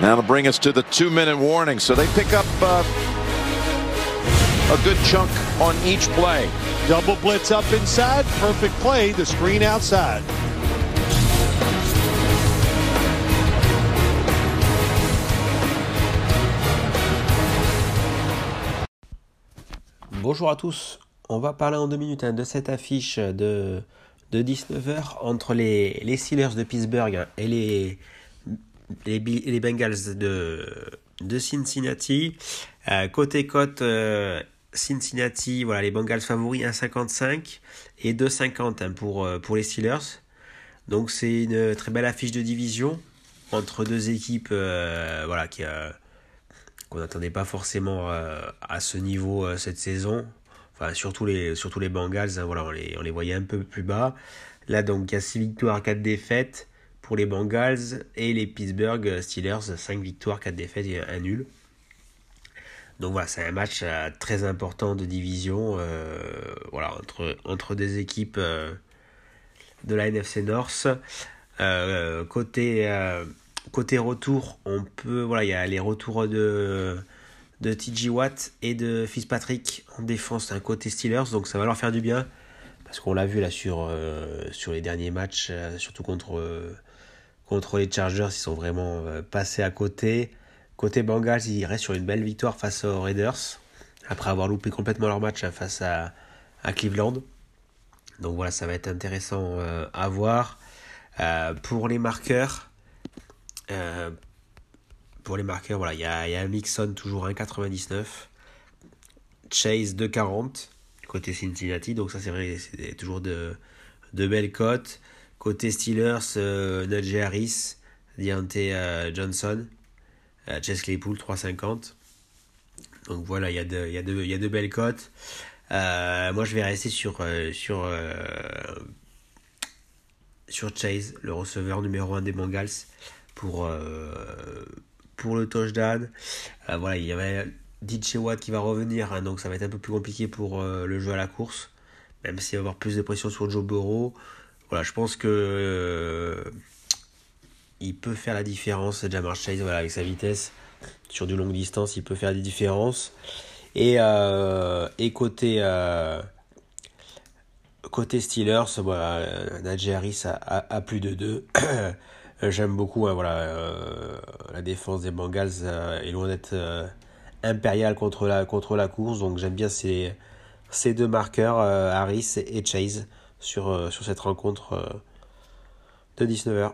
That'll bring us to the two-minute warning. So they pick up uh, a good chunk on each play. Double blitz up inside. Perfect play. The screen outside. Bonjour à tous. On va parler en deux minutes hein, de cette affiche de, de 19h entre les, les Steelers de Pittsburgh et les, les, Bengals de, Cincinnati. Euh, côté cote, euh, Cincinnati, voilà, les Bengals favoris 1,55 et 2,50 hein, pour, euh, pour les Steelers. Donc c'est une très belle affiche de division entre deux équipes voilà, qu'on n'attendait pas forcément à ce niveau cette saison. Enfin, surtout les, surtout les Bengals, hein, voilà, on les, on les voyait un peu plus bas. Là, donc, il y a 6 victoires, 4 défaites pour les Bengals et les Pittsburgh Steelers, 5 victoires, 4 défaites et 1 nul. Donc voilà, c'est un match euh, très important de division euh, voilà, entre, entre des équipes euh, de la NFC North. côté, côté retour, on peut. Voilà, il y a les retours de, de TJ Watt et de Fitzpatrick en défense, un côté Steelers, donc ça va leur faire du bien. Parce qu'on l'a vu là sur, sur les derniers matchs, surtout contre Contre les Chargers, ils sont vraiment euh, passés à côté. Côté Bengals, ils restent sur une belle victoire face aux Raiders, après avoir loupé complètement leur match hein, face à, Cleveland. Donc voilà, ça va être intéressant euh, à voir. Euh, pour les marqueurs, pour les marqueurs, voilà, il y a, Mixon toujours 1,99. Chase 2,40 côté Cincinnati. Donc ça c'est vrai, c'est toujours de belles cotes. Côté Steelers, euh, Najee Harris, Deontay euh, Johnson, euh, Chess Claypool 3,50. Donc voilà, il y, a de, y, y a belles cotes. Euh, moi, je vais rester sur, sur, sur Chase, le receveur numéro 1 des Bengals, pour, pour le touchdown. voilà, il y avait DJ Watt qui va revenir, hein, donc ça va être un peu plus compliqué pour le jeu à la course, même s'il va y avoir plus de pression sur Joe Burrow. Voilà, je pense que euh, il peut faire la différence, Jamar Chase, voilà, avec sa vitesse sur du longue distance, il peut faire des différences. Et, euh, côté, euh, côté Steelers, voilà, Harris a, plus de 2. J'aime beaucoup hein, voilà, la défense des Bengals est loin d'être impériale contre la, contre la course. Donc j'aime bien ces, ces deux marqueurs, Harris et Chase sur, euh, sur cette rencontre euh, de 19h.